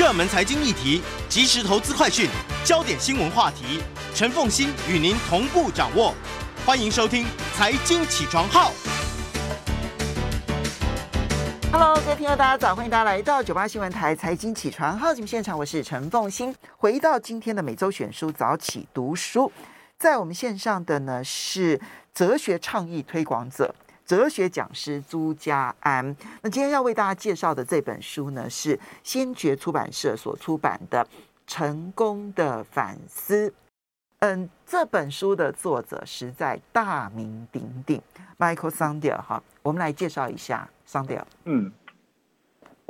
热门财经议题、即时投资快讯、焦点新闻话题，陈凤欣与您同步掌握。欢迎收听《财经起床号》。Hello，各位听众，大家早！欢迎大家来到九八新闻台《财经起床号》节目现场，我是陈凤欣。回到今天的每周选书早起读书，在我们线上的呢是哲学倡议推广者、哲学讲师朱家安。那今天要为大家介绍的这本书呢，是先觉出版社所出版的《成功的反思》。嗯，这本书的作者实在大名鼎鼎，Michael Sandel 哈，我们来介绍一下 Sandel。嗯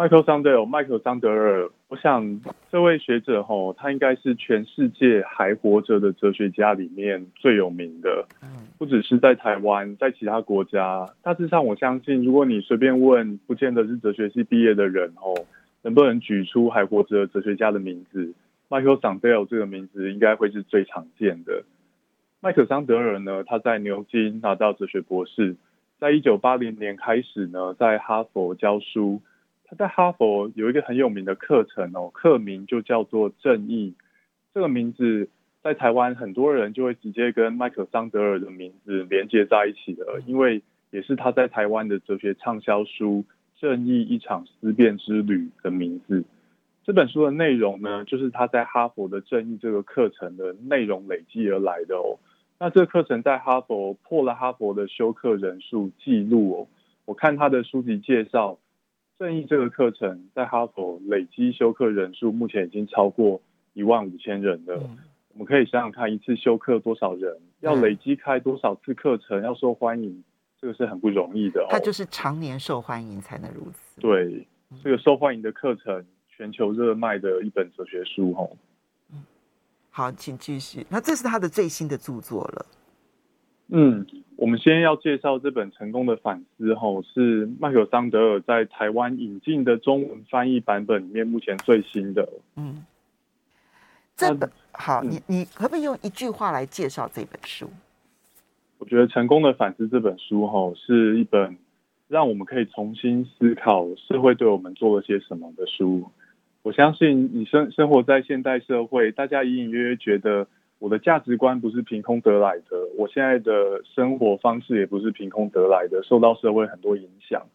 ，Michael Sandel，迈克桑德尔，我想这位学者吼，他应该是全世界还活着的哲学家里面最有名的。嗯，不只是在台湾，在其他国家，大致上我相信，如果你随便问，不见得是哲学系毕业的人哦，能不能举出还活着的哲学家的名字？迈克桑德尔这个名字应该会是最常见的。麦克桑德尔呢，他在牛津拿到哲学博士，在一九八零年开始呢，在哈佛教书。他在哈佛有一个很有名的课程哦，课名就叫做《正义》。这个名字在台湾很多人就会直接跟麦克桑德尔的名字连接在一起的，因为也是他在台湾的哲学畅销书《正义：一场思辨之旅》的名字。这本书的内容呢，就是他在哈佛的正义这个课程的内容累积而来的哦。那这个课程在哈佛破了哈佛的修课人数记录哦。我看他的书籍介绍，正义这个课程在哈佛累积修课人数目前已经超过一万五千人了。嗯。我们可以想想看，一次修课多少人，要累积开多少次课程，要受欢迎，这个是很不容易的哦。他就是常年受欢迎才能如此。对，这个受欢迎的课程。全球热卖的一本哲学书，吼。嗯，好，请继续。那这是他的最新的著作了。嗯，我们先要介绍这本《成功的反思》，吼，是麦克桑德尔在台湾引进的中文翻译版本里面目前最新的。嗯，这本好，你你可不可以用一句话来介绍这本书？我觉得《成功的反思》这本书，吼，是一本让我们可以重新思考社会对我们做了些什么的书。我相信你生生活在现代社会，大家隐隐约约觉得我的价值观不是凭空得来的，我现在的生活方式也不是凭空得来的，受到社会很多影响。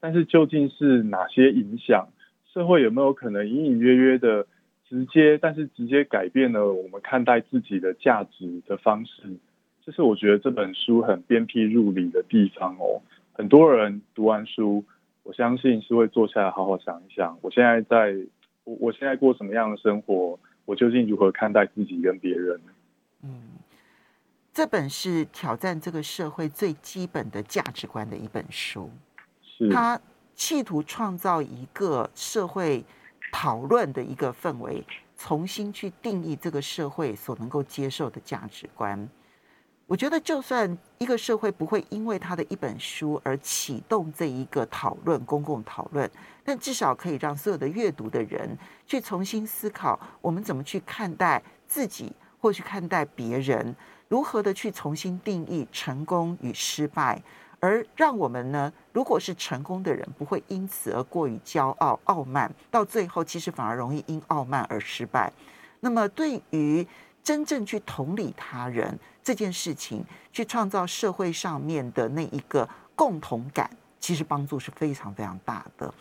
但是究竟是哪些影响？社会有没有可能隐隐约约的直接，但是直接改变了我们看待自己的价值的方式？这是我觉得这本书很鞭辟入里的地方哦。很多人读完书，我相信是会坐下来好好想一想，我现在在。我我现在过什么样的生活？我究竟如何看待自己跟别人？嗯，这本是挑战这个社会最基本的价值观的一本书。是，他企图创造一个社会讨论的一个氛围，重新去定义这个社会所能够接受的价值观。我觉得，就算一个社会不会因为他的一本书而启动这一个讨论、公共讨论，但至少可以让所有的阅读的人去重新思考：我们怎么去看待自己，或去看待别人，如何的去重新定义成功与失败，而让我们呢，如果是成功的人，不会因此而过于骄傲、傲慢，到最后其实反而容易因傲慢而失败。那么，对于真正去同理他人这件事情，去创造社会上面的那一个共同感，其实帮助是非常非常大的。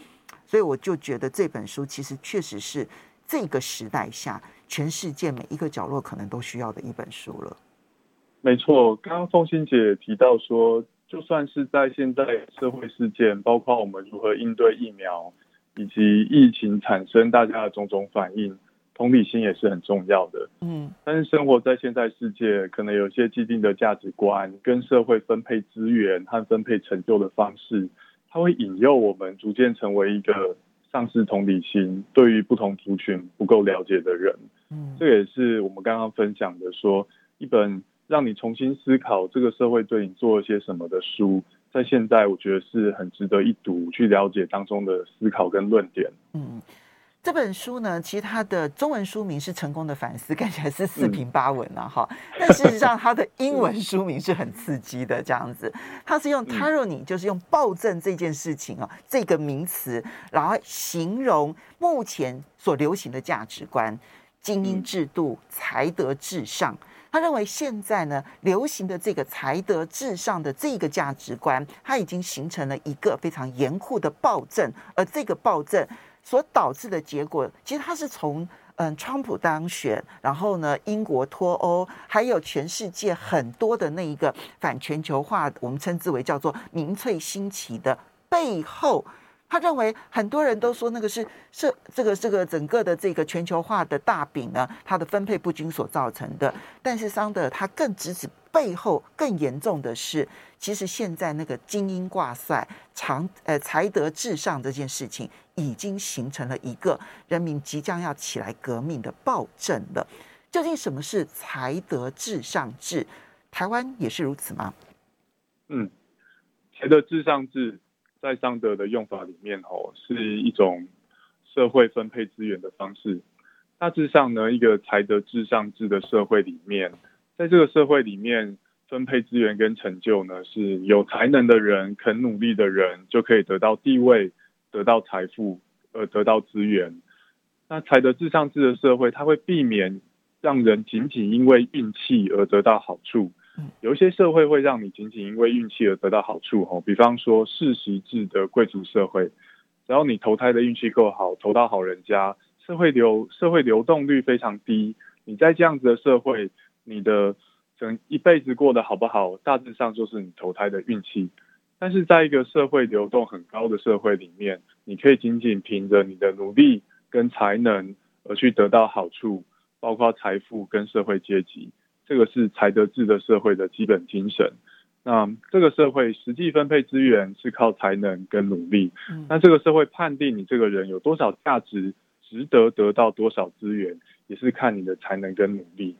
所以我就觉得这本书其实确实是这个时代下全世界每一个角落可能都需要的一本书了。没错，刚刚凤馨姐提到说，就算是在现在社会事件，包括我们如何应对疫苗以及疫情产生大家的种种反应。同理心也是很重要的，嗯，但是生活在现在世界，可能有些既定的价值观跟社会分配资源和分配成就的方式，它会引诱我们逐渐成为一个丧失同理心，对于不同族群不够了解的人。嗯，这也是我们刚刚分享的，说一本让你重新思考这个社会对你做了些什么的书，在现在我觉得是很值得一读，去了解当中的思考跟论点。嗯。这本书呢，其实它的中文书名是《成功的反思》，看起来是四平八稳啊，哈、嗯。但事实上，它的英文书名是很刺激的，这样子。它是用 tyranny，就是用暴政这件事情啊，这个名词，然后形容目前所流行的价值观：精英制度、才德至上。他认为现在呢，流行的这个才德至上的这个价值观，它已经形成了一个非常严酷的暴政，而这个暴政。所导致的结果，其实它是从嗯，川普当选，然后呢，英国脱欧，还有全世界很多的那一个反全球化，我们称之为叫做民粹兴起的背后，他认为很多人都说那个是是这个这个整个的这个全球化的大饼呢，它的分配不均所造成的。但是桑德他更直指背后更严重的是。其实现在那个精英挂帅、长呃才德至上这件事情，已经形成了一个人民即将要起来革命的暴政了。究竟什么是才德至上制？台湾也是如此吗？嗯，才德至上制在桑德的用法里面哦，是一种社会分配资源的方式。大致上呢，一个才德至上制的社会里面，在这个社会里面。分配资源跟成就呢，是有才能的人、肯努力的人就可以得到地位、得到财富，而得到资源。那才德至上制的社会，它会避免让人仅仅因为运气而得到好处。有一些社会会让你仅仅因为运气而得到好处，哦，比方说世袭制的贵族社会，只要你投胎的运气够好，投到好人家，社会流社会流动率非常低。你在这样子的社会，你的整一辈子过得好不好，大致上就是你投胎的运气。但是在一个社会流动很高的社会里面，你可以仅仅凭着你的努力跟才能而去得到好处，包括财富跟社会阶级。这个是才德制的社会的基本精神。那这个社会实际分配资源是靠才能跟努力。那这个社会判定你这个人有多少价值，值得得到多少资源，也是看你的才能跟努力。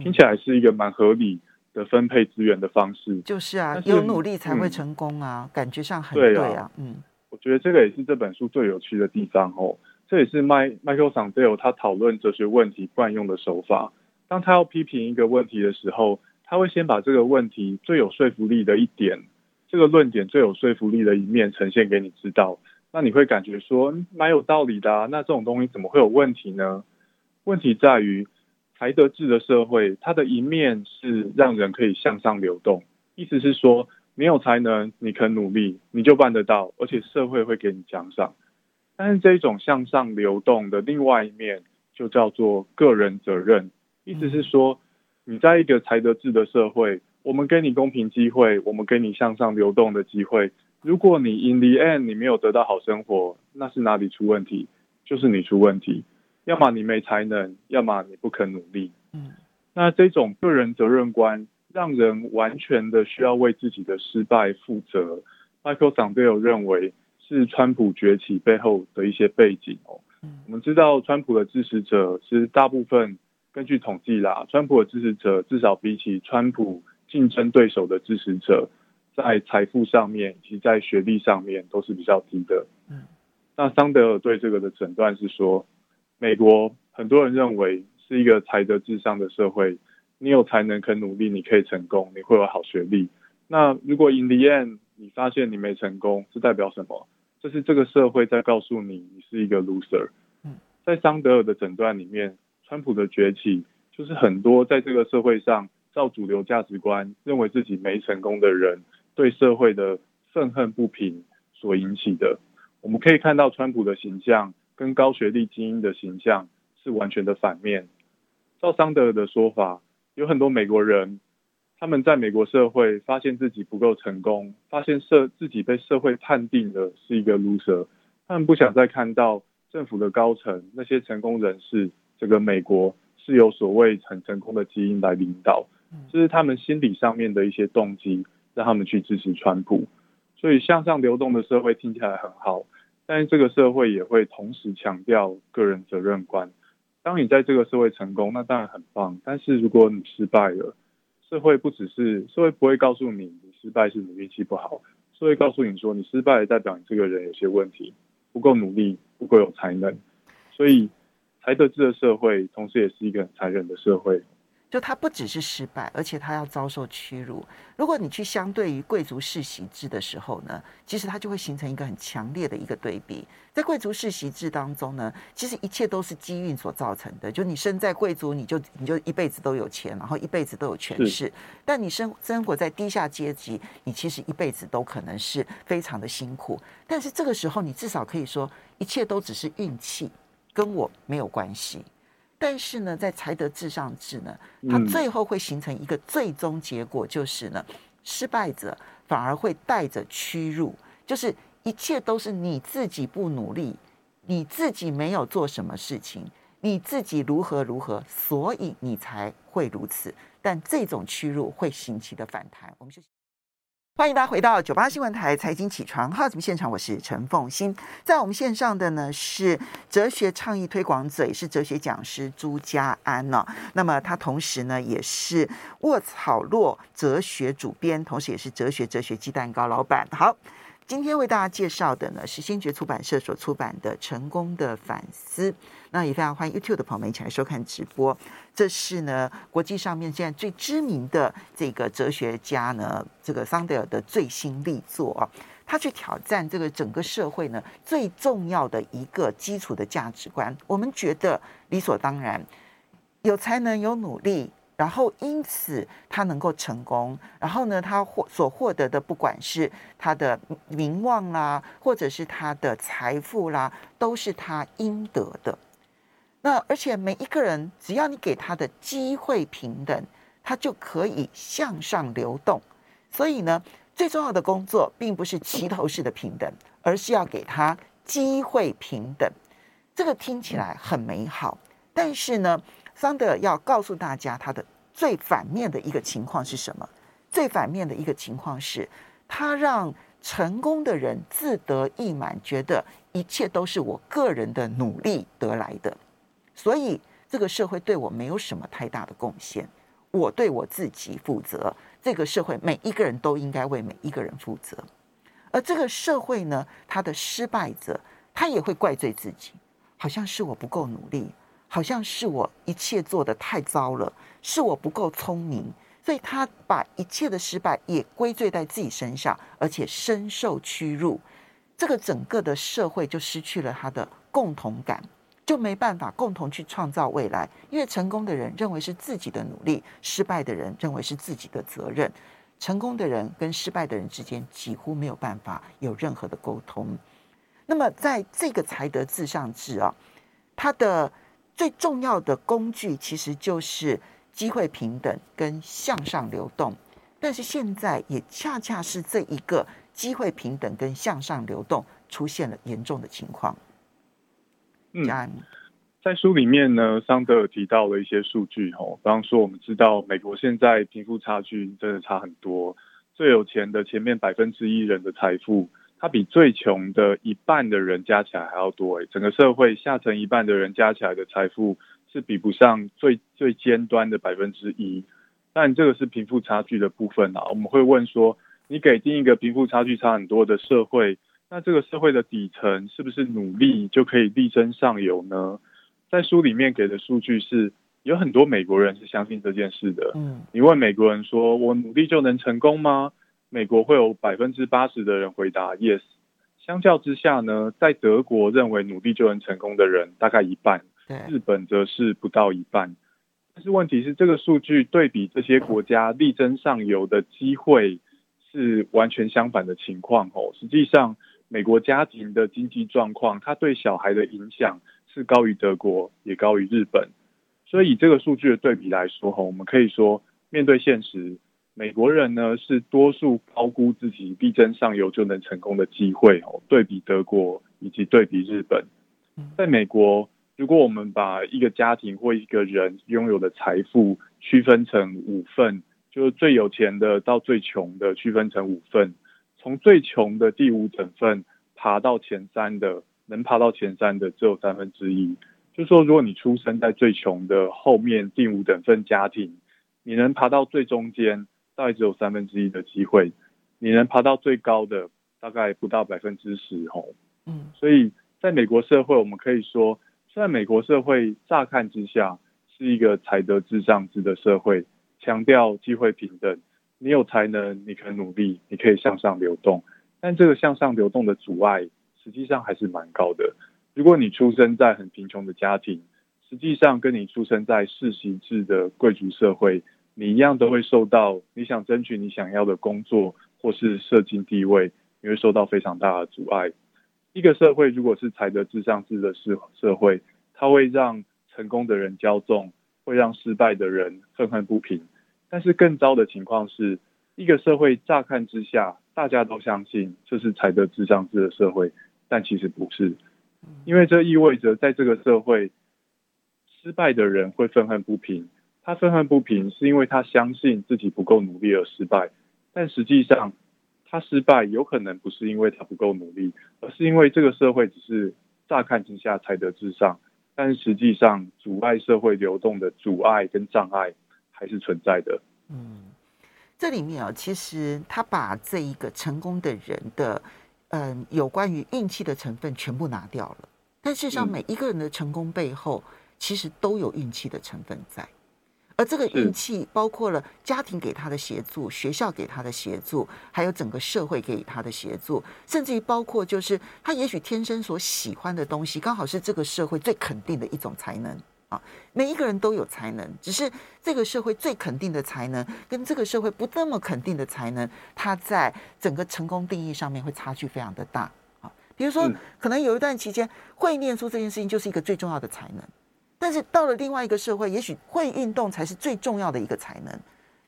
听起来是一个蛮合理的分配资源的方式，就是啊，有努力才会成功啊，嗯、感觉上很对啊，对啊。嗯，我觉得这个也是这本书最有趣的地方哦。这也是麦麦克桑德尔他讨论哲学问题惯用的手法。当他要批评一个问题的时候，他会先把这个问题最有说服力的一点，这个论点最有说服力的一面呈现给你知道，那你会感觉说蛮有道理的啊。那这种东西怎么会有问题呢？问题在于。才德制的社会，它的一面是让人可以向上流动，意思是说，你有才能，你肯努力，你就办得到，而且社会会给你奖赏。但是这种向上流动的另外一面，就叫做个人责任，意思是说，你在一个才德制的社会，我们给你公平机会，我们给你向上流动的机会。如果你 in the end 你没有得到好生活，那是哪里出问题？就是你出问题。要么你没才能，要么你不肯努力。嗯，那这种个人责任观，让人完全的需要为自己的失败负责。Michael Sandel 认为是川普崛起背后的一些背景哦。我们知道川普的支持者是大部分，根据统计啦，川普的支持者至少比起川普竞争对手的支持者，在财富上面以及在学历上面都是比较低的。嗯，那桑德尔对这个的诊断是说。美国很多人认为是一个才德至上的社会，你有才能肯努力，你可以成功，你会有好学历。那如果 in the end 你发现你没成功，是代表什么？这是这个社会在告诉你，你是一个 loser。在桑德尔的诊断里面，川普的崛起就是很多在这个社会上照主流价值观认为自己没成功的人对社会的愤恨不平所引起的。我们可以看到川普的形象。跟高学历精英的形象是完全的反面。照桑德尔的说法，有很多美国人，他们在美国社会发现自己不够成功，发现社自己被社会判定的是一个 loser，他们不想再看到政府的高层那些成功人士，这个美国是有所谓很成功的基因来领导，这是他们心理上面的一些动机，让他们去支持川普。所以向上流动的社会听起来很好。但是这个社会也会同时强调个人责任观。当你在这个社会成功，那当然很棒。但是如果你失败了，社会不只是社会不会告诉你你失败是你运气不好，社会告诉你说你失败代表你这个人有些问题，不够努力，不够有才能。所以才德制的社会，同时也是一个很残忍的社会。就他不只是失败，而且他要遭受屈辱。如果你去相对于贵族世袭制的时候呢，其实它就会形成一个很强烈的一个对比。在贵族世袭制当中呢，其实一切都是机运所造成的。就你生在贵族，你就你就一辈子都有钱，然后一辈子都有权势；但你生生活在低下阶级，你其实一辈子都可能是非常的辛苦。但是这个时候，你至少可以说，一切都只是运气，跟我没有关系。但是呢，在才德至上制呢，它最后会形成一个最终结果，就是呢，失败者反而会带着屈辱，就是一切都是你自己不努力，你自己没有做什么事情，你自己如何如何，所以你才会如此。但这种屈辱会形起的反弹，我们就。欢迎大家回到九八新闻台财经起床号节目现场，我是陈凤欣。在我们线上的呢是哲学倡议推广者，也是哲学讲师朱家安呢、那么他同时呢也是卧草落哲学主编，同时也是哲学哲学鸡蛋糕老板。好。今天为大家介绍的呢是先觉出版社所出版的《成功的反思》，那也非常欢迎 YouTube 的朋友们一起来收看直播。这是呢国际上面现在最知名的这个哲学家呢，这个桑德尔的最新力作啊，他去挑战这个整个社会呢最重要的一个基础的价值观。我们觉得理所当然，有才能、有努力。然后，因此他能够成功。然后呢，他获所获得的，不管是他的名望啦，或者是他的财富啦，都是他应得的。那而且每一个人，只要你给他的机会平等，他就可以向上流动。所以呢，最重要的工作并不是齐头式的平等，而是要给他机会平等。这个听起来很美好，但是呢，桑德要告诉大家，他的最反面的一个情况是什么？最反面的一个情况是，他让成功的人自得意满，觉得一切都是我个人的努力得来的，所以这个社会对我没有什么太大的贡献，我对我自己负责。这个社会每一个人都应该为每一个人负责，而这个社会呢，他的失败者，他也会怪罪自己，好像是我不够努力。好像是我一切做得太糟了，是我不够聪明，所以他把一切的失败也归罪在自己身上，而且深受屈辱。这个整个的社会就失去了他的共同感，就没办法共同去创造未来。因为成功的人认为是自己的努力，失败的人认为是自己的责任。成功的人跟失败的人之间几乎没有办法有任何的沟通。那么在这个才德至上制啊，他的。最重要的工具其实就是机会平等跟向上流动，但是现在也恰恰是这一个机会平等跟向上流动出现了严重的情况。嗯，在书里面呢，桑德尔提到了一些数据哦，比方说我们知道美国现在贫富差距真的差很多，最有钱的前面百分之一人的财富。他比最穷的一半的人加起来还要多诶，整个社会下层一半的人加起来的财富是比不上最最尖端的百分之一。但这个是贫富差距的部分啊。我们会问说，你给定一个贫富差距差很多的社会，那这个社会的底层是不是努力就可以力争上游呢？在书里面给的数据是，有很多美国人是相信这件事的。嗯，你问美国人说，我努力就能成功吗？美国会有百分之八十的人回答 yes，相较之下呢，在德国认为努力就能成功的人大概一半，日本则是不到一半。但是问题是，这个数据对比这些国家力争上游的机会是完全相反的情况哦。实际上，美国家庭的经济状况，它对小孩的影响是高于德国，也高于日本。所以以这个数据的对比来说，哈我们可以说，面对现实。美国人呢，是多数高估自己力争上游就能成功的机会哦。对比德国以及对比日本，在美国，如果我们把一个家庭或一个人拥有的财富区分成五份，就是最有钱的到最穷的区分成五份，从最穷的第五等份爬到前三的，能爬到前三的只有三分之一。就是说，如果你出生在最穷的后面第五等份家庭，你能爬到最中间，大概只有三分之一的机会；你能爬到最高的，大概不到百分之十。吼，嗯，所以在美国社会，我们可以说，在美国社会乍看之下是一个才德至上制的社会，强调机会平等。你有才能，你可以努力，你可以向上流动。但这个向上流动的阻碍，实际上还是蛮高的。如果你出生在很贫穷的家庭，实际上跟你出生在世袭制的贵族社会，你一样都会受到你想争取你想要的工作或是社经地位，你会受到非常大的阻碍。一个社会如果是才德至上制的社社会，它会让成功的人骄纵，会让失败的人愤恨不平。但是更糟的情况是，一个社会乍看之下，大家都相信这是才德至上制的社会，但其实不是，因为这意味着在这个社会，失败的人会愤恨不平。他愤恨不平是因为他相信自己不够努力而失败，但实际上他失败有可能不是因为他不够努力，而是因为这个社会只是乍看之下才德至上，但是实际上阻碍社会流动的阻碍跟障碍。还是存在的。嗯，这里面啊，其实他把这一个成功的人的，嗯，有关于运气的成分全部拿掉了。但事实上，每一个人的成功背后，其实都有运气的成分在。而这个运气包括了家庭给他的协助、学校给他的协助，还有整个社会给他的协助，甚至于包括就是他也许天生所喜欢的东西，刚好是这个社会最肯定的一种才能。啊，每一个人都有才能，只是这个社会最肯定的才能，跟这个社会不那么肯定的才能，它在整个成功定义上面会差距非常的大。啊，比如说，可能有一段期间会念书这件事情就是一个最重要的才能，但是到了另外一个社会，也许会运动才是最重要的一个才能。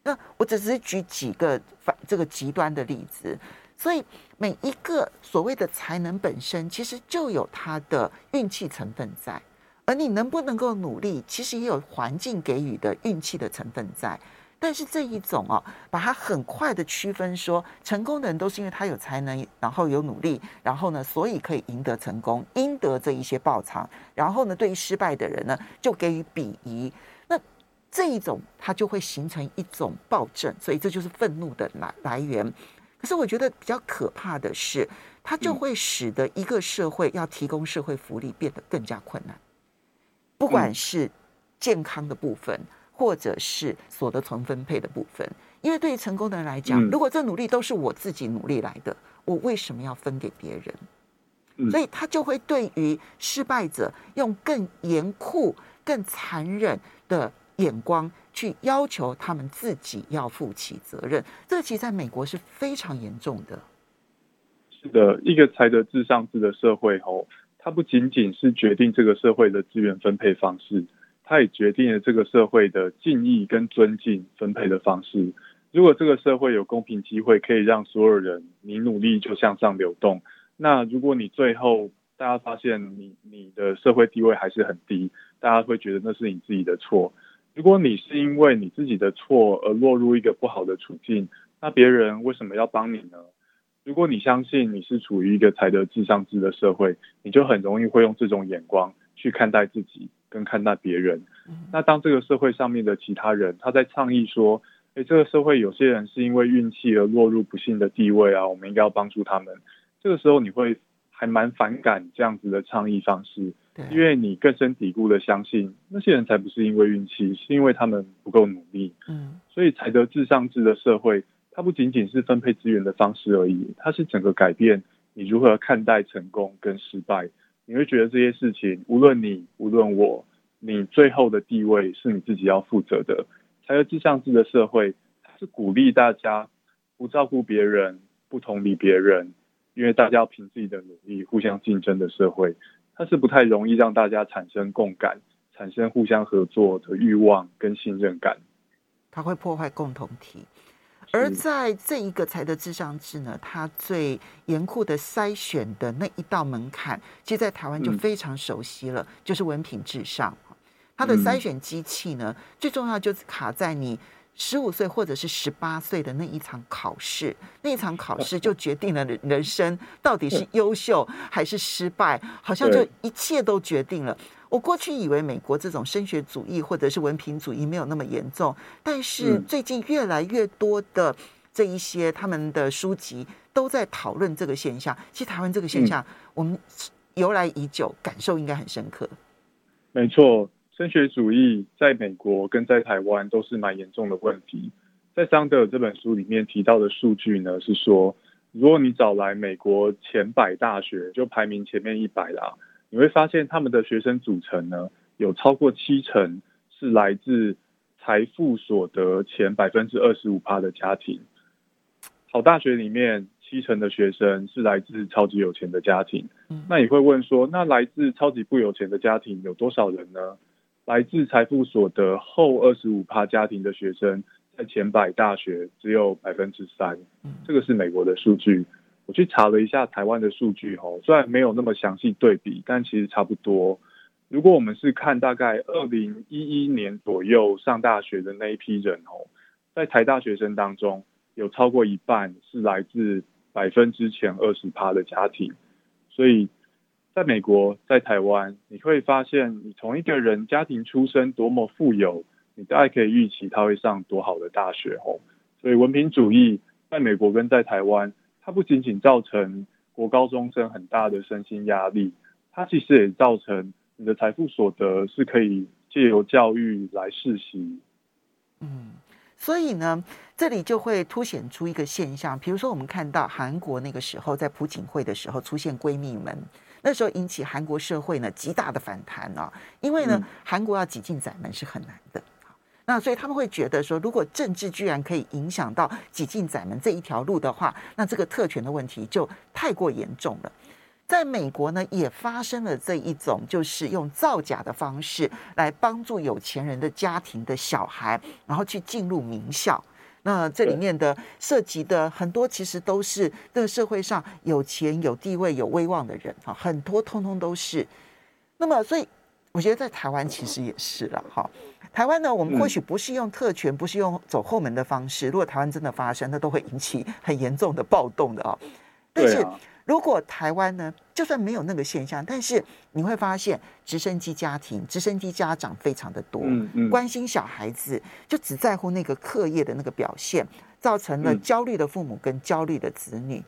那我只是举几个反这个极端的例子，所以每一个所谓的才能本身，其实就有它的运气成分在。而你能不能够努力，其实也有环境给予的运气的成分在。但是这一种哦，把它很快的区分说，成功的人都是因为他有才能，然后有努力，然后呢，所以可以赢得成功，赢得这一些报偿。然后呢，对于失败的人呢，就给予鄙夷。那这一种，它就会形成一种暴政，所以这就是愤怒的来来源。可是我觉得比较可怕的是，它就会使得一个社会要提供社会福利变得更加困难。不管是健康的部分，或者是所得重分配的部分，因为对于成功的人来讲，如果这努力都是我自己努力来的，我为什么要分给别人？所以他就会对于失败者用更严酷、更残忍的眼光去要求他们自己要负起责任。这其实在美国是非常严重的。是的，一个才德至上制的社会哦。它不仅仅是决定这个社会的资源分配方式，它也决定了这个社会的敬意跟尊敬分配的方式。如果这个社会有公平机会，可以让所有人你努力就向上流动，那如果你最后大家发现你你的社会地位还是很低，大家会觉得那是你自己的错。如果你是因为你自己的错而落入一个不好的处境，那别人为什么要帮你呢？如果你相信你是处于一个才德至上制的社会，你就很容易会用这种眼光去看待自己跟看待别人。那当这个社会上面的其他人他在倡议说，诶，这个社会有些人是因为运气而落入不幸的地位啊，我们应该要帮助他们。这个时候你会还蛮反感这样子的倡议方式，因为你根深蒂固的相信那些人才不是因为运气，是因为他们不够努力。嗯，所以才得至上制的社会。它不仅仅是分配资源的方式而已，它是整个改变你如何看待成功跟失败。你会觉得这些事情，无论你，无论我，你最后的地位是你自己要负责的。才有至上制的社会，它是鼓励大家不照顾别人、不同理别人，因为大家要凭自己的努力互相竞争的社会。它是不太容易让大家产生共感、产生互相合作的欲望跟信任感。它会破坏共同体。而在这一个才德至上制呢，它最严酷的筛选的那一道门槛，其实，在台湾就非常熟悉了，就是文凭至上。它的筛选机器呢，最重要就是卡在你十五岁或者是十八岁的那一场考试，那一场考试 就决定了人生到底是优秀还是失败，好像就一切都决定了。我过去以为美国这种升学主义或者是文凭主义没有那么严重，但是最近越来越多的这一些他们的书籍都在讨论这个现象。其实台湾这个现象，我们由来已久，感受应该很深刻。没错。升学主义在美国跟在台湾都是蛮严重的问题。在桑德尔这本书里面提到的数据呢，是说，如果你找来美国前百大学，就排名前面一百啦，你会发现他们的学生组成呢，有超过七成是来自财富所得前百分之二十五趴的家庭。好大学里面七成的学生是来自超级有钱的家庭。那你会问说，那来自超级不有钱的家庭有多少人呢？来自财富所得后二十五趴家庭的学生，在前百大学只有百分之三，这个是美国的数据。我去查了一下台湾的数据，吼，虽然没有那么详细对比，但其实差不多。如果我们是看大概二零一一年左右上大学的那一批人，吼，在台大学生当中，有超过一半是来自百分之前二十趴的家庭，所以。在美国，在台湾，你会发现，你同一个人家庭出身多么富有，你大概可以预期他会上多好的大学哦。所以文凭主义在美国跟在台湾，它不仅仅造成国高中生很大的身心压力，它其实也造成你的财富所得是可以借由教育来世袭。嗯，所以呢，这里就会凸显出一个现象，比如说我们看到韩国那个时候在朴槿惠的时候出现闺蜜门。那时候引起韩国社会呢极大的反弹啊，因为呢韩国要挤进窄门是很难的，那所以他们会觉得说，如果政治居然可以影响到挤进窄门这一条路的话，那这个特权的问题就太过严重了。在美国呢，也发生了这一种，就是用造假的方式来帮助有钱人的家庭的小孩，然后去进入名校。那这里面的涉及的很多，其实都是这个社会上有钱、有地位、有威望的人哈，很多通通都是。那么，所以我觉得在台湾其实也是了哈。台湾呢，我们或许不是用特权，不是用走后门的方式。如果台湾真的发生，那都会引起很严重的暴动的啊。但是。如果台湾呢，就算没有那个现象，但是你会发现直升机家庭、直升机家长非常的多，嗯嗯、关心小孩子就只在乎那个课业的那个表现，造成了焦虑的父母跟焦虑的子女。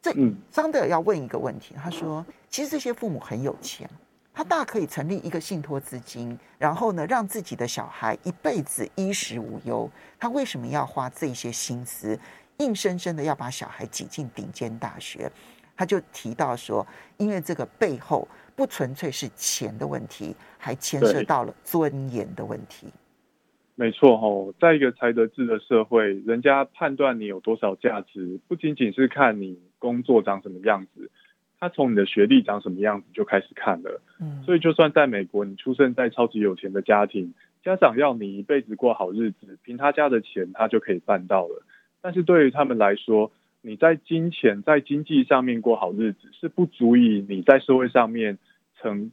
这桑德尔要问一个问题，他说：其实这些父母很有钱，他大可以成立一个信托资金，然后呢，让自己的小孩一辈子衣食无忧。他为什么要花这些心思，硬生生的要把小孩挤进顶尖大学？他就提到说，因为这个背后不纯粹是钱的问题，还牵涉到了尊严的问题。没错哦，在一个才德制的社会，人家判断你有多少价值，不仅仅是看你工作长什么样子，他从你的学历长什么样子就开始看了。嗯，所以就算在美国，你出生在超级有钱的家庭，家长要你一辈子过好日子，凭他家的钱，他就可以办到了。但是对于他们来说，你在金钱、在经济上面过好日子，是不足以你在社会上面成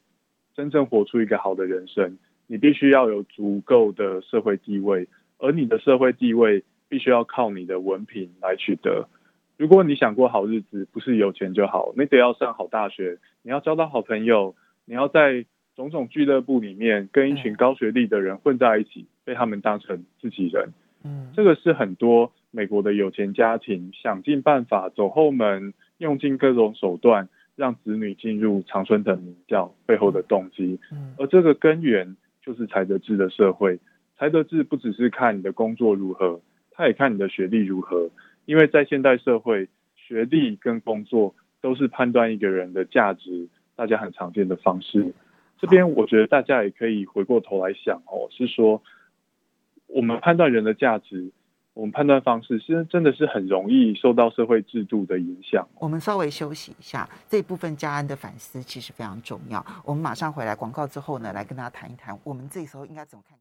真正活出一个好的人生。你必须要有足够的社会地位，而你的社会地位必须要靠你的文凭来取得。如果你想过好日子，不是有钱就好，你得要上好大学，你要交到好朋友，你要在种种俱乐部里面跟一群高学历的人混在一起，被他们当成自己人。嗯，这个是很多。美国的有钱家庭想尽办法走后门，用尽各种手段让子女进入常春藤名校背后的动机，而这个根源就是才德制的社会。才德制不只是看你的工作如何，他也看你的学历如何，因为在现代社会，学历跟工作都是判断一个人的价值，大家很常见的方式。这边我觉得大家也可以回过头来想哦，是说我们判断人的价值。我们判断方式其实真的是很容易受到社会制度的影响。我们稍微休息一下，这部分家安的反思其实非常重要。我们马上回来广告之后呢，来跟大家谈一谈，我们这时候应该怎么看。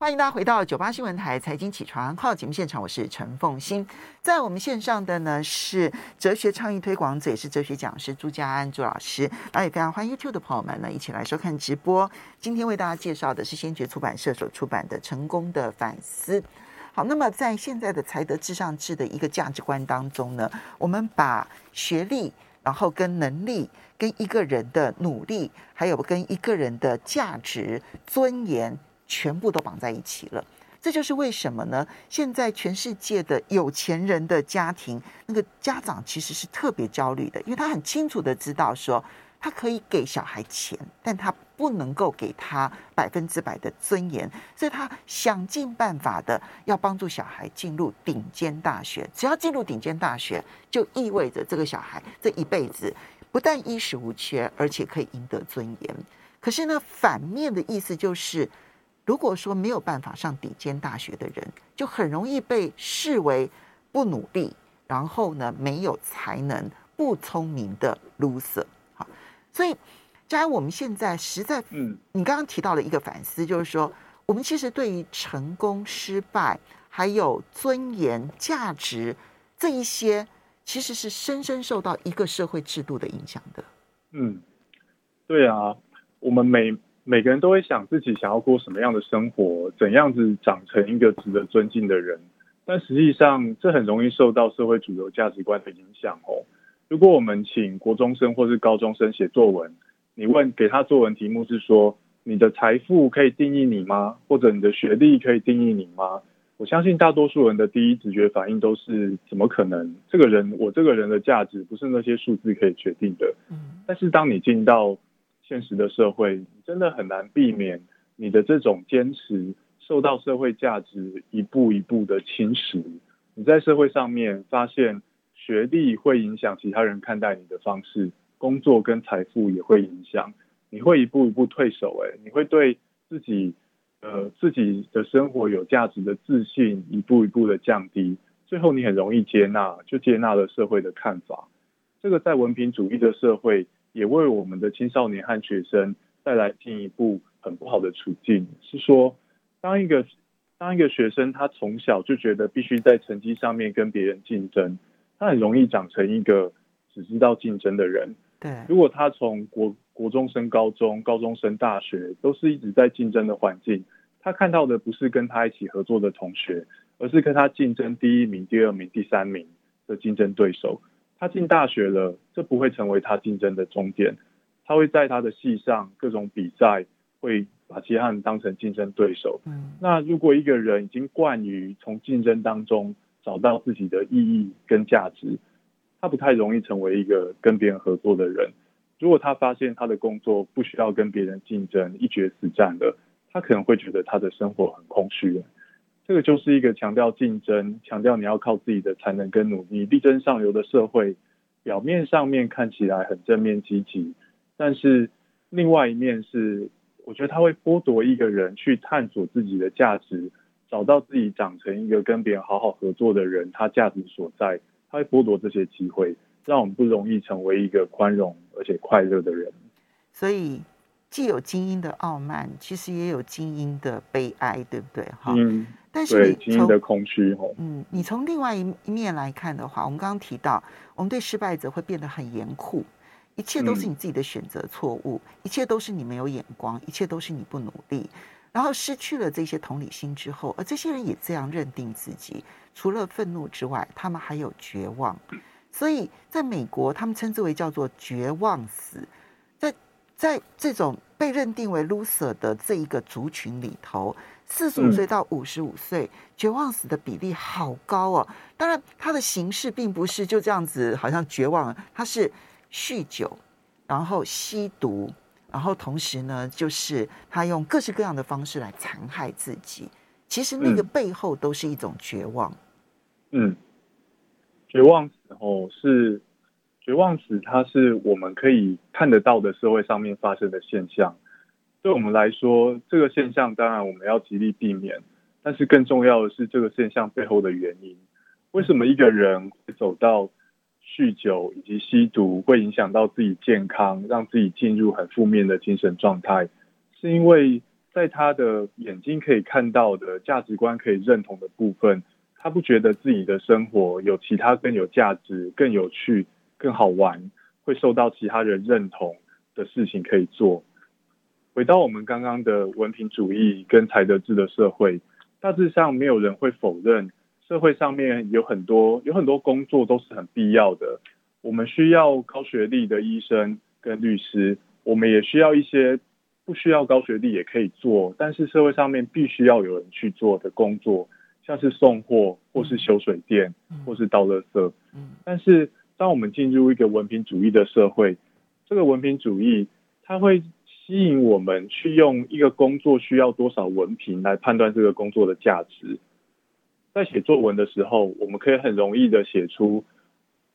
欢迎大家回到九八新闻台财经起床号节目现场，我是陈凤欣。在我们线上的呢是哲学倡议推广者，也是哲学讲师朱家安朱老师。然后也非常欢迎 YouTube 的朋友们呢一起来收看直播。今天为大家介绍的是先觉出版社所出版的《成功的反思》。好，那么在现在的才德至上制的一个价值观当中呢，我们把学历，然后跟能力，跟一个人的努力，还有跟一个人的价值、尊严。全部都绑在一起了，这就是为什么呢？现在全世界的有钱人的家庭，那个家长其实是特别焦虑的，因为他很清楚的知道说，他可以给小孩钱，但他不能够给他百分之百的尊严，所以他想尽办法的要帮助小孩进入顶尖大学。只要进入顶尖大学，就意味着这个小孩这一辈子不但衣食无缺，而且可以赢得尊严。可是呢，反面的意思就是。如果说没有办法上顶尖大学的人，就很容易被视为不努力，然后呢，没有才能、不聪明的 loser。好，所以，既然我们现在实在，嗯，你刚刚提到了一个反思，就是说，我们其实对于成功、失败，还有尊严、价值这一些，其实是深深受到一个社会制度的影响的。嗯，对啊，我们每。每个人都会想自己想要过什么样的生活，怎样子长成一个值得尊敬的人。但实际上，这很容易受到社会主流价值观的影响哦。如果我们请国中生或是高中生写作文，你问给他作文题目是说：“你的财富可以定义你吗？”或者“你的学历可以定义你吗？”我相信大多数人的第一直觉反应都是：怎么可能？这个人，我这个人的价值不是那些数字可以决定的。但是当你进到现实的社会，真的很难避免你的这种坚持受到社会价值一步一步的侵蚀。你在社会上面发现学历会影响其他人看待你的方式，工作跟财富也会影响，你会一步一步退守。诶，你会对自己呃自己的生活有价值的自信一步一步的降低，最后你很容易接纳，就接纳了社会的看法。这个在文凭主义的社会。也为我们的青少年和学生带来进一步很不好的处境，是说，当一个当一个学生他从小就觉得必须在成绩上面跟别人竞争，他很容易长成一个只知道竞争的人。对，如果他从国国中升高中，高中升大学，都是一直在竞争的环境，他看到的不是跟他一起合作的同学，而是跟他竞争第一名、第二名、第三名的竞争对手。他进大学了，这不会成为他竞争的终点。他会在他的系上各种比赛，会把其他人当成竞争对手。嗯，那如果一个人已经惯于从竞争当中找到自己的意义跟价值，他不太容易成为一个跟别人合作的人。如果他发现他的工作不需要跟别人竞争，一决死战了，他可能会觉得他的生活很空虚。这个就是一个强调竞争、强调你要靠自己的才能跟努力力争上游的社会。表面上面看起来很正面积极，但是另外一面是，我觉得他会剥夺一个人去探索自己的价值，找到自己长成一个跟别人好好合作的人，他价值所在，他会剥夺这些机会，让我们不容易成为一个宽容而且快乐的人。所以。既有精英的傲慢，其实也有精英的悲哀，对不对？哈、嗯，但是你从精英的空虚，嗯，你从另外一面来看的话，我们刚刚提到，我们对失败者会变得很严酷，一切都是你自己的选择错误，嗯、一切都是你没有眼光，一切都是你不努力，然后失去了这些同理心之后，而这些人也这样认定自己，除了愤怒之外，他们还有绝望，所以在美国，他们称之为叫做绝望死。在在这种被认定为 loser 的这一个族群里头，四十五岁到五十五岁绝望死的比例好高哦。当然，他的形式并不是就这样子，好像绝望，他是酗酒，然后吸毒，然后同时呢，就是他用各式各样的方式来残害自己。其实那个背后都是一种绝望。嗯，绝望死后是。绝望死，它是我们可以看得到的社会上面发生的现象。对我们来说，这个现象当然我们要极力避免，但是更重要的是这个现象背后的原因。为什么一个人会走到酗酒以及吸毒，会影响到自己健康，让自己进入很负面的精神状态？是因为在他的眼睛可以看到的价值观可以认同的部分，他不觉得自己的生活有其他更有价值、更有趣、更好玩，会受到其他人认同的事情可以做。回到我们刚刚的文凭主义跟才德制的社会，大致上没有人会否认，社会上面有很多有很多工作都是很必要的。我们需要高学历的医生跟律师，我们也需要一些不需要高学历也可以做，但是社会上面必须要有人去做的工作，像是送货或是修水电或是倒垃圾。但是当我们进入一个文凭主义的社会，这个文凭主义它会。吸引我们去用一个工作需要多少文凭来判断这个工作的价值。在写作文的时候，我们可以很容易的写出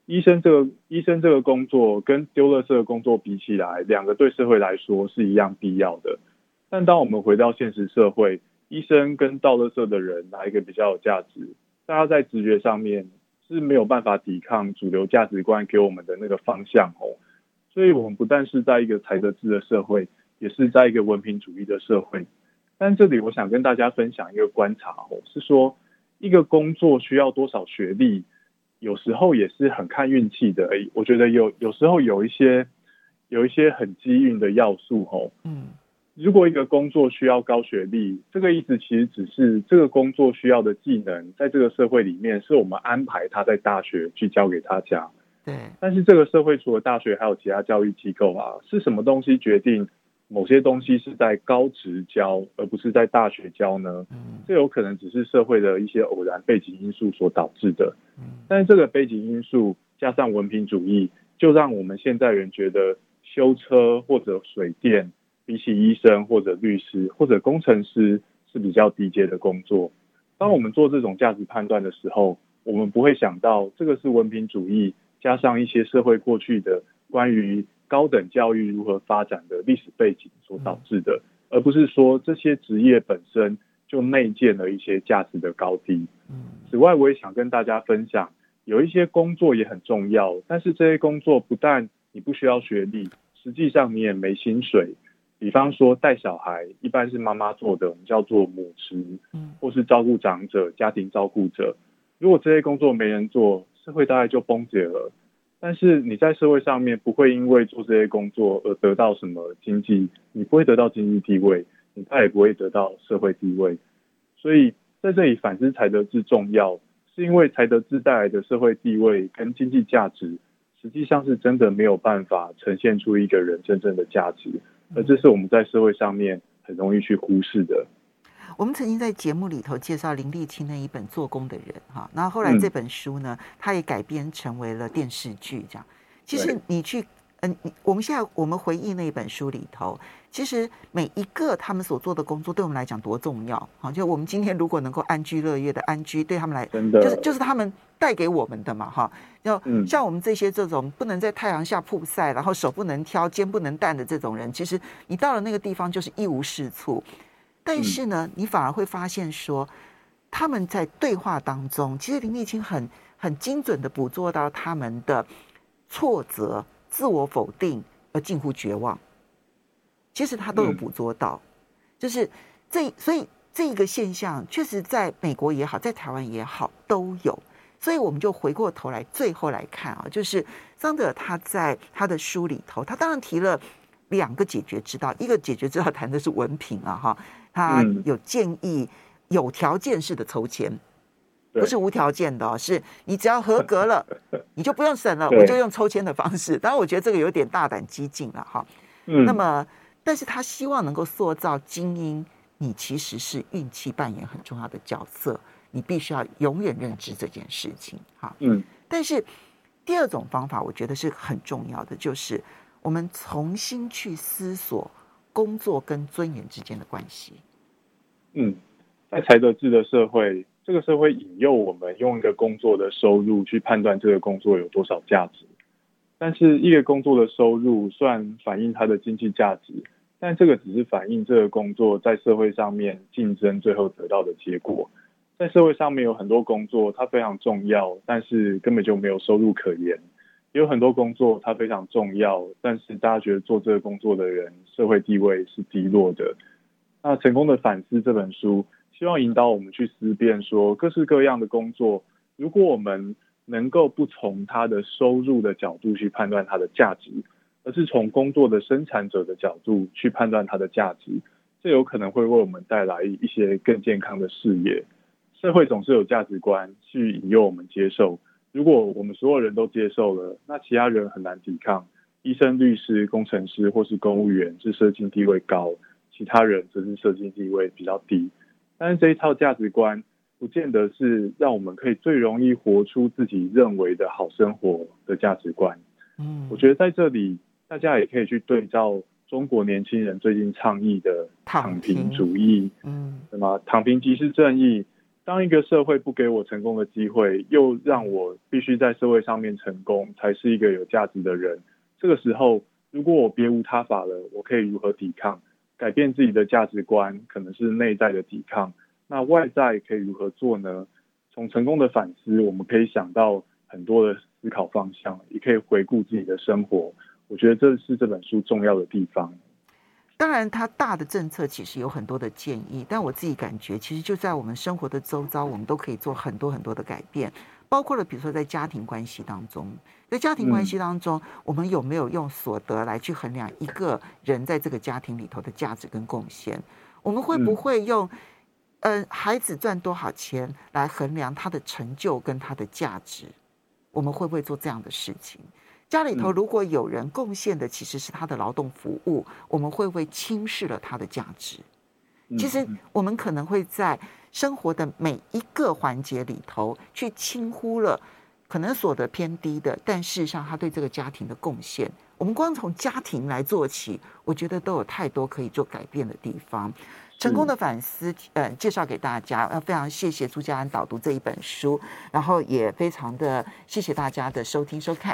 医生这个医生这个工作跟丢垃圾的工作比起来，两个对社会来说是一样必要的。但当我们回到现实社会，医生跟倒垃圾的人哪一个比较有价值？大家在直觉上面是没有办法抵抗主流价值观给我们的那个方向哦。所以，我们不但是在一个才德制的社会。也是在一个文凭主义的社会，但这里我想跟大家分享一个观察哦，是说一个工作需要多少学历，有时候也是很看运气的。哎，我觉得有有时候有一些有一些很机运的要素哦。嗯，如果一个工作需要高学历，这个意思其实只是这个工作需要的技能，在这个社会里面是我们安排他在大学去教给大家。对，但是这个社会除了大学，还有其他教育机构啊，是什么东西决定？某些东西是在高职教，而不是在大学教呢？这有可能只是社会的一些偶然背景因素所导致的。但是这个背景因素加上文凭主义，就让我们现代人觉得修车或者水电，比起医生或者律师或者工程师是比较低阶的工作。当我们做这种价值判断的时候，我们不会想到这个是文凭主义加上一些社会过去的关于。高等教育如何发展的历史背景所导致的，而不是说这些职业本身就内建了一些价值的高低。此外，我也想跟大家分享，有一些工作也很重要，但是这些工作不但你不需要学历，实际上你也没薪水。比方说带小孩，一般是妈妈做的，我们叫做母职，或是照顾长者、家庭照顾者。如果这些工作没人做，社会大概就崩解了。但是你在社会上面不会因为做这些工作而得到什么经济，你不会得到经济地位，你再也不会得到社会地位。所以在这里反思才德之重要，是因为才德之带来的社会地位跟经济价值，实际上是真的没有办法呈现出一个人真正的价值，而这是我们在社会上面很容易去忽视的。我们曾经在节目里头介绍林立青那一本《做工的人》哈，然后后来这本书呢，它也改编成为了电视剧。这样，其实你去，嗯，我们现在我们回忆那一本书里头，其实每一个他们所做的工作，对我们来讲多重要。好，就我们今天如果能够安居乐业的安居，对他们来，就是就是他们带给我们的嘛，哈。要像我们这些这种不能在太阳下曝晒，然后手不能挑，肩不能担的这种人，其实你到了那个地方就是一无是处。但是呢，你反而会发现说，他们在对话当中，其实林立青很很精准的捕捉到他们的挫折、自我否定而近乎绝望。其实他都有捕捉到，就是这，所以这个现象确实在美国也好，在台湾也好都有。所以我们就回过头来，最后来看啊，就是桑德他在他的书里头，他当然提了两个解决之道，一个解决之道谈的是文凭啊，哈。他有建议有条件式的抽签，不是无条件的，是你只要合格了，你就不用审了，我就用抽签的方式。当然，我觉得这个有点大胆激进了哈。那么，但是他希望能够塑造精英，你其实是运气扮演很重要的角色，你必须要永远认知这件事情哈。嗯。但是第二种方法，我觉得是很重要的，就是我们重新去思索。工作跟尊严之间的关系。嗯，在才德制的社会，这个社会引诱我们用一个工作的收入去判断这个工作有多少价值。但是，一个工作的收入虽然反映它的经济价值，但这个只是反映这个工作在社会上面竞争最后得到的结果。在社会上面有很多工作，它非常重要，但是根本就没有收入可言。有很多工作它非常重要，但是大家觉得做这个工作的人社会地位是低落的。那《成功的反思》这本书，希望引导我们去思辨说，各式各样的工作，如果我们能够不从他的收入的角度去判断它的价值，而是从工作的生产者的角度去判断它的价值，这有可能会为我们带来一些更健康的视野。社会总是有价值观去引诱我们接受，如果我们所有人都接受了，那其他人很难抵抗。医生、律师、工程师或是公务员是社经地位高，其他人则是社经地位比较低。但是这一套价值观，不见得是让我们可以最容易活出自己认为的好生活的价值观。嗯，我觉得在这里，大家也可以去对照中国年轻人最近倡议的躺平主义。嗯，什么躺平即是正义？当一个社会不给我成功的机会，又让我必须在社会上面成功，才是一个有价值的人。这个时候，如果我别无他法了，我可以如何抵抗？改变自己的价值观，可能是内在的抵抗。那外在可以如何做呢？从成功的反思，我们可以想到很多的思考方向，也可以回顾自己的生活。我觉得这是这本书重要的地方。当然，它大的政策其实有很多的建议，但我自己感觉，其实就在我们生活的周遭，我们都可以做很多很多的改变。包括了，比如说在家庭关系当中，在家庭关系当中，我们有没有用所得来去衡量一个人在这个家庭里头的价值跟贡献？我们会不会用，呃，孩子赚多少钱来衡量他的成就跟他的价值？我们会不会做这样的事情？家里头如果有人贡献的其实是他的劳动服务，我们会不会轻视了他的价值？其实我们可能会在。生活的每一个环节里头，去轻忽了可能所得偏低的，但事实上他对这个家庭的贡献，我们光从家庭来做起，我觉得都有太多可以做改变的地方。成功的反思，呃，介绍给大家，要非常谢谢朱家安导读这一本书，然后也非常的谢谢大家的收听收看。